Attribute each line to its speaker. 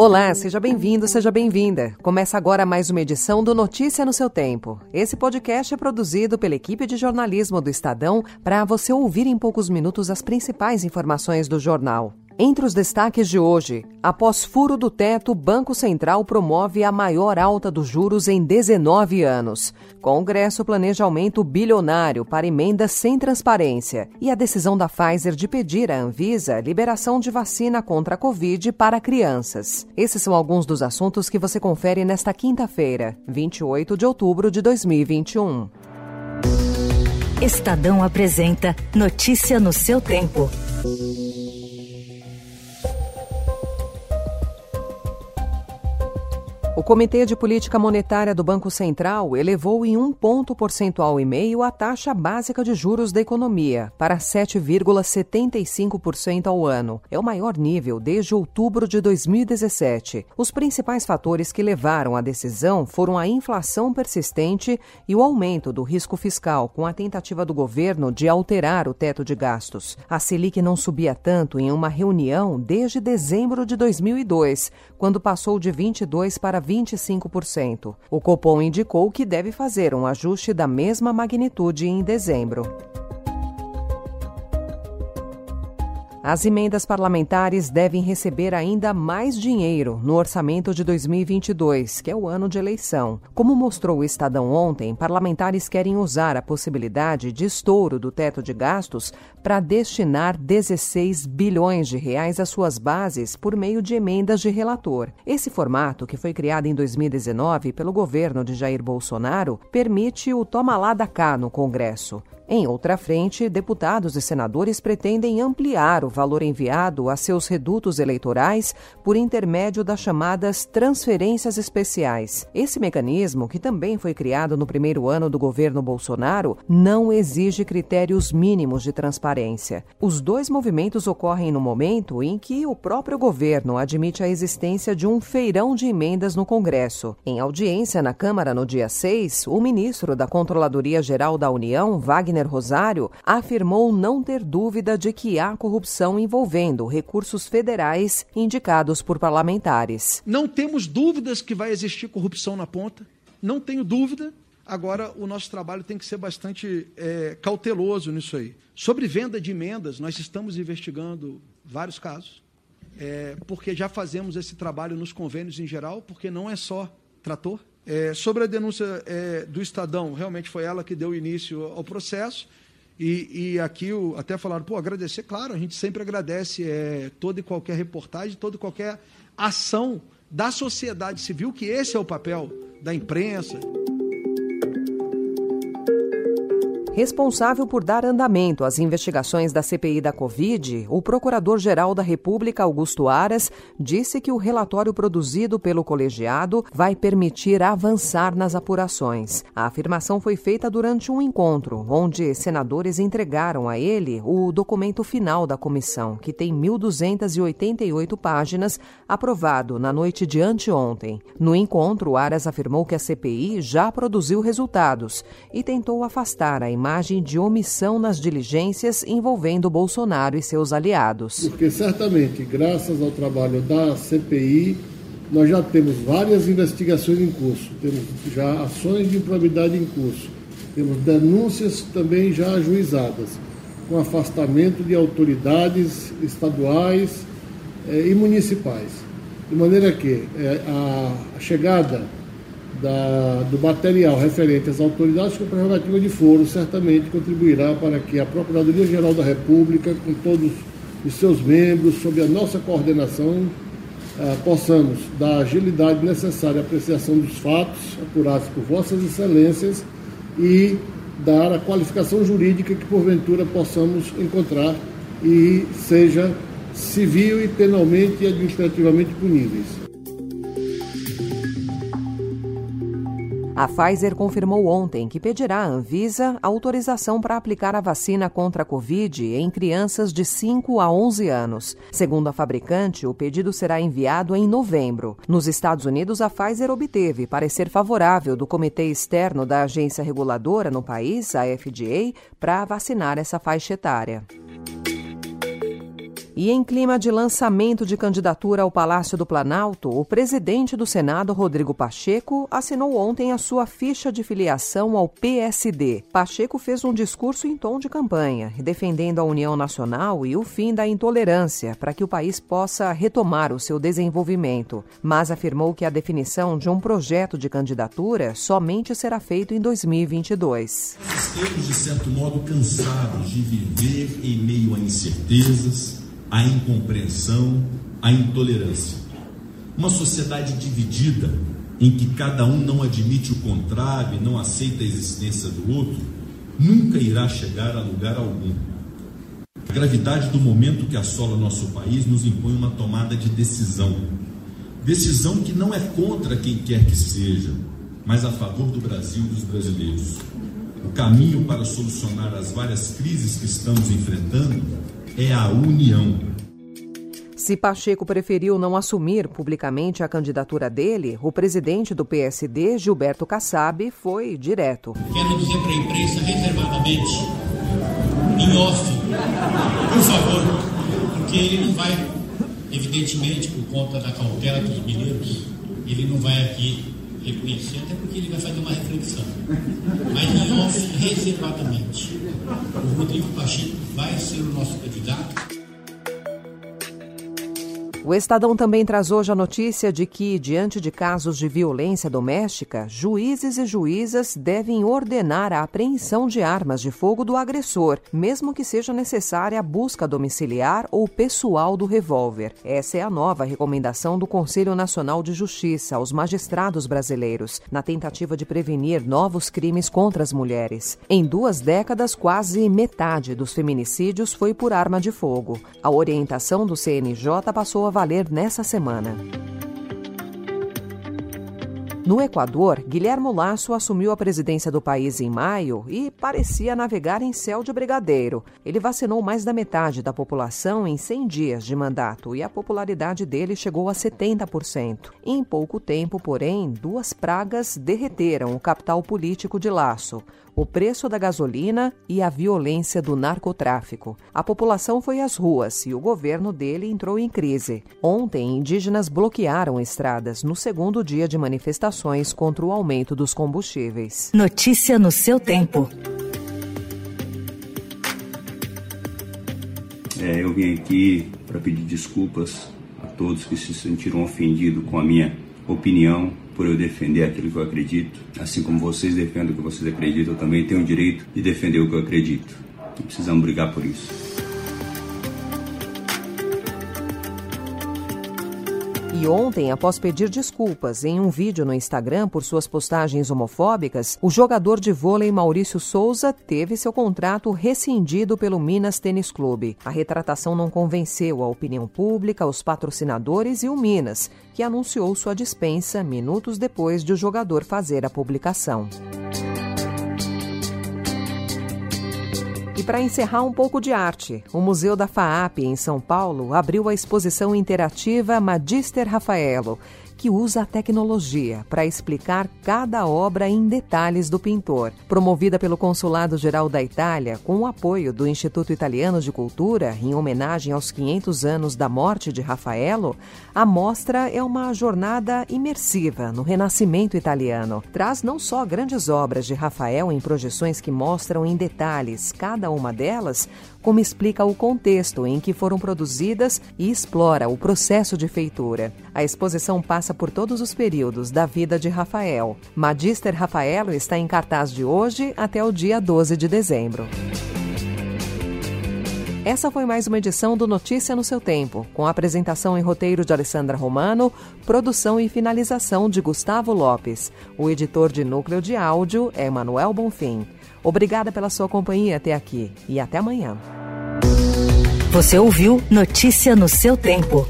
Speaker 1: Olá, seja bem-vindo, seja bem-vinda. Começa agora mais uma edição do Notícia no seu Tempo. Esse podcast é produzido pela equipe de jornalismo do Estadão para você ouvir em poucos minutos as principais informações do jornal. Entre os destaques de hoje, após furo do teto, Banco Central promove a maior alta dos juros em 19 anos. Congresso planeja aumento bilionário para emendas sem transparência. E a decisão da Pfizer de pedir à Anvisa liberação de vacina contra a Covid para crianças. Esses são alguns dos assuntos que você confere nesta quinta-feira, 28 de outubro de 2021.
Speaker 2: Estadão apresenta Notícia no seu tempo.
Speaker 1: O Comitê de Política Monetária do Banco Central elevou em um ponto percentual e meio a taxa básica de juros da economia para 7,75% ao ano. É o maior nível desde outubro de 2017. Os principais fatores que levaram à decisão foram a inflação persistente e o aumento do risco fiscal, com a tentativa do governo de alterar o teto de gastos. A Selic não subia tanto em uma reunião desde dezembro de 2002, quando passou de 22 para 25%. O Copom indicou que deve fazer um ajuste da mesma magnitude em dezembro. As emendas parlamentares devem receber ainda mais dinheiro no orçamento de 2022, que é o ano de eleição. Como mostrou o Estadão ontem, parlamentares querem usar a possibilidade de estouro do teto de gastos para destinar 16 bilhões de reais às suas bases por meio de emendas de relator. Esse formato, que foi criado em 2019 pelo governo de Jair Bolsonaro, permite o toma lá da cá no Congresso. Em outra frente, deputados e senadores pretendem ampliar o valor enviado a seus redutos eleitorais por intermédio das chamadas transferências especiais. Esse mecanismo, que também foi criado no primeiro ano do governo Bolsonaro, não exige critérios mínimos de transparência. Os dois movimentos ocorrem no momento em que o próprio governo admite a existência de um feirão de emendas no Congresso. Em audiência na Câmara no dia 6, o ministro da Controladoria Geral da União, Wagner Wagner Rosário, afirmou não ter dúvida de que há corrupção envolvendo recursos federais indicados por parlamentares.
Speaker 3: Não temos dúvidas que vai existir corrupção na ponta, não tenho dúvida. Agora, o nosso trabalho tem que ser bastante é, cauteloso nisso aí. Sobre venda de emendas, nós estamos investigando vários casos, é, porque já fazemos esse trabalho nos convênios em geral, porque não é só trator, é, sobre a denúncia é, do Estadão, realmente foi ela que deu início ao processo. E, e aqui o, até falaram, pô, agradecer, claro, a gente sempre agradece é, toda e qualquer reportagem, toda e qualquer ação da sociedade civil, que esse é o papel da imprensa.
Speaker 1: Responsável por dar andamento às investigações da CPI da Covid, o Procurador-Geral da República, Augusto Aras, disse que o relatório produzido pelo colegiado vai permitir avançar nas apurações. A afirmação foi feita durante um encontro, onde senadores entregaram a ele o documento final da comissão, que tem 1.288 páginas, aprovado na noite de anteontem. No encontro, Aras afirmou que a CPI já produziu resultados e tentou afastar a imagem imagem de omissão nas diligências envolvendo Bolsonaro e seus aliados.
Speaker 4: Porque certamente, graças ao trabalho da CPI, nós já temos várias investigações em curso, temos já ações de improbidade em curso, temos denúncias também já ajuizadas, com afastamento de autoridades estaduais eh, e municipais. De maneira que eh, a chegada da, do material referente às autoridades com prerrogativa de foro certamente contribuirá para que a Procuradoria-Geral da República, com todos os seus membros, sob a nossa coordenação, ah, possamos dar a agilidade necessária à apreciação dos fatos apurados por Vossas Excelências e dar a qualificação jurídica que porventura possamos encontrar e seja civil e penalmente e administrativamente puníveis.
Speaker 1: A Pfizer confirmou ontem que pedirá à Anvisa autorização para aplicar a vacina contra a Covid em crianças de 5 a 11 anos. Segundo a fabricante, o pedido será enviado em novembro. Nos Estados Unidos, a Pfizer obteve parecer favorável do Comitê Externo da Agência Reguladora no país, a FDA, para vacinar essa faixa etária. E em clima de lançamento de candidatura ao Palácio do Planalto, o presidente do Senado, Rodrigo Pacheco, assinou ontem a sua ficha de filiação ao PSD. Pacheco fez um discurso em tom de campanha, defendendo a União Nacional e o fim da intolerância para que o país possa retomar o seu desenvolvimento, mas afirmou que a definição de um projeto de candidatura somente será feito em 2022.
Speaker 5: Estamos, de certo modo, cansados de viver em meio a incertezas a incompreensão, a intolerância. Uma sociedade dividida, em que cada um não admite o contrário e não aceita a existência do outro, nunca irá chegar a lugar algum. A gravidade do momento que assola nosso país nos impõe uma tomada de decisão. Decisão que não é contra quem quer que seja, mas a favor do Brasil e dos brasileiros. O caminho para solucionar as várias crises que estamos enfrentando é a união.
Speaker 1: Se Pacheco preferiu não assumir publicamente a candidatura dele, o presidente do PSD, Gilberto Kassab, foi direto.
Speaker 6: Quero dizer para a imprensa reservadamente, em off, por favor, porque ele não vai, evidentemente, por conta da cautela dos mineiros, ele não vai aqui reconhecer, até porque ele vai fazer uma reflexão. Mas em off, reservadamente, o Rodrigo Pacheco vai ser o nosso candidato.
Speaker 1: O Estadão também traz hoje a notícia de que, diante de casos de violência doméstica, juízes e juízas devem ordenar a apreensão de armas de fogo do agressor, mesmo que seja necessária a busca domiciliar ou pessoal do revólver. Essa é a nova recomendação do Conselho Nacional de Justiça aos magistrados brasileiros, na tentativa de prevenir novos crimes contra as mulheres. Em duas décadas, quase metade dos feminicídios foi por arma de fogo. A orientação do CNJ passou a valer nessa semana. No Equador, Guilhermo Lasso assumiu a presidência do país em maio e parecia navegar em céu de brigadeiro. Ele vacinou mais da metade da população em 100 dias de mandato e a popularidade dele chegou a 70%. Em pouco tempo, porém, duas pragas derreteram o capital político de Lasso: o preço da gasolina e a violência do narcotráfico. A população foi às ruas e o governo dele entrou em crise. Ontem, indígenas bloquearam estradas no segundo dia de manifestações contra o aumento dos combustíveis.
Speaker 2: Notícia no seu tempo.
Speaker 7: É, eu vim aqui para pedir desculpas a todos que se sentiram ofendidos com a minha opinião por eu defender aquilo que eu acredito. Assim como vocês defendem o que vocês acreditam, eu também tenho o direito de defender o que eu acredito. Não precisamos brigar por isso.
Speaker 1: E ontem, após pedir desculpas em um vídeo no Instagram por suas postagens homofóbicas, o jogador de vôlei Maurício Souza teve seu contrato rescindido pelo Minas Tênis Clube. A retratação não convenceu a opinião pública, os patrocinadores e o Minas, que anunciou sua dispensa minutos depois de o jogador fazer a publicação. E para encerrar um pouco de arte, o Museu da FAAP, em São Paulo, abriu a exposição interativa Magister Rafaelo, que usa a tecnologia para explicar cada obra em detalhes do pintor. Promovida pelo Consulado Geral da Itália, com o apoio do Instituto Italiano de Cultura, em homenagem aos 500 anos da morte de Rafaelo, a mostra é uma jornada imersiva no renascimento italiano. Traz não só grandes obras de Rafael em projeções que mostram em detalhes cada uma delas, como explica o contexto em que foram produzidas e explora o processo de feitura. A exposição passa por todos os períodos da vida de Rafael. Magister Rafaelo está em cartaz de hoje até o dia 12 de dezembro. Essa foi mais uma edição do Notícia no seu tempo, com apresentação em roteiro de Alessandra Romano, produção e finalização de Gustavo Lopes. O editor de núcleo de áudio é Manuel Bonfim. Obrigada pela sua companhia até aqui e até amanhã.
Speaker 2: Você ouviu Notícia no seu tempo.